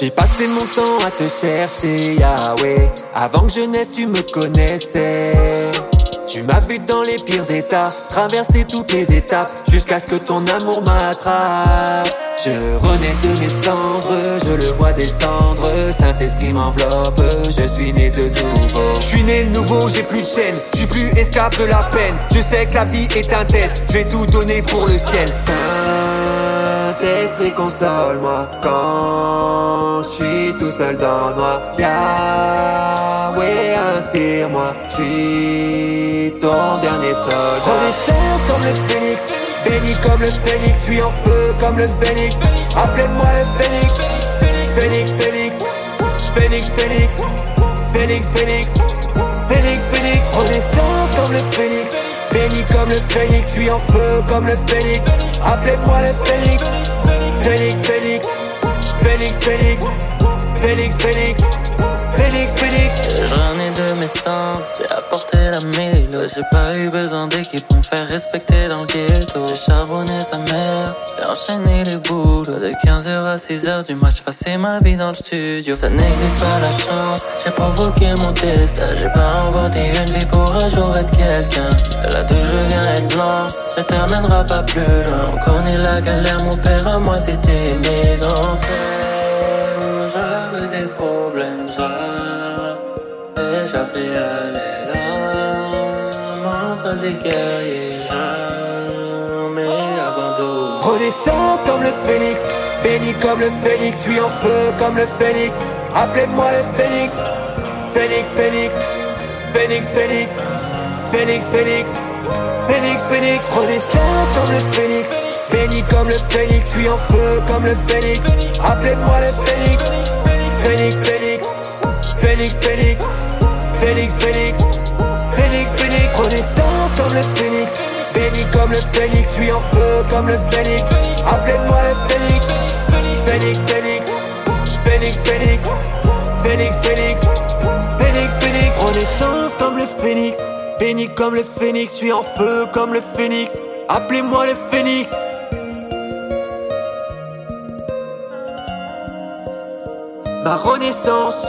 J'ai passé mon temps à te chercher, Yahweh. Avant que je naisse, tu me connaissais. Tu m'as vu dans les pires états, traverser toutes les étapes, jusqu'à ce que ton amour m'attrape. Je renais de mes sangs descendre, Saint-Esprit m'enveloppe, je suis né de nouveau. Je suis né de nouveau, j'ai plus de chaîne, je suis plus esclave de la peine. Je sais que la vie est un test, je vais tout donner pour le ciel. Saint-Esprit console-moi quand je suis tout seul dans noir. Yahweh inspire-moi, je suis ton dernier sol. Renaissance comme le phénix, béni comme le phénix, suis en feu comme le phénix. Appelez-moi le phénix, phénix, phénix, phénix, phénix, phénix, phénix, phénix, phénix. Renaissance comme le phénix, béni comme le phénix, je suis en feu comme le phénix. Appelez-moi le phénix, phénix, phénix, phénix, phénix, phénix, phénix. Phoenix, Phoenix. J'ai pas eu besoin d'équipe pour me faire respecter dans le ghetto. J'ai charbonné sa mère, j'ai enchaîné les boulots. De 15h à 6h du match, passé ma vie dans le studio. Ça n'existe pas la chance, j'ai provoqué mon destin. J'ai pas inventé une vie pour un jour être quelqu'un. Là d'où je viens être blanc, ne t'amènera pas plus loin. On connaît la galère, mon père à moi c'était mes grands. J'avais des problèmes, j'avais les guerriers, jamais. Renaissance comme le phénix, béni comme le phénix, suis en feu comme le phénix. Appelez-moi le phénix, phénix, phénix, phénix, phénix, phénix, phénix, phénix, phénix. Renaissance comme le phénix, béni comme le phénix, suis en feu comme le phénix. Appelez-moi le phénix, phénix, phénix, phénix, phénix, phénix, phénix, phénix, Renaissance comme le phénix, béni comme le phénix, suis en feu comme le phénix. Appelez-moi le phénix, phénix, phénix, phénix, phénix, phénix, phénix, phénix. Renaissance comme le phénix, béni comme le phénix, je suis en feu comme le phénix. Appelez-moi le phénix. Ma renaissance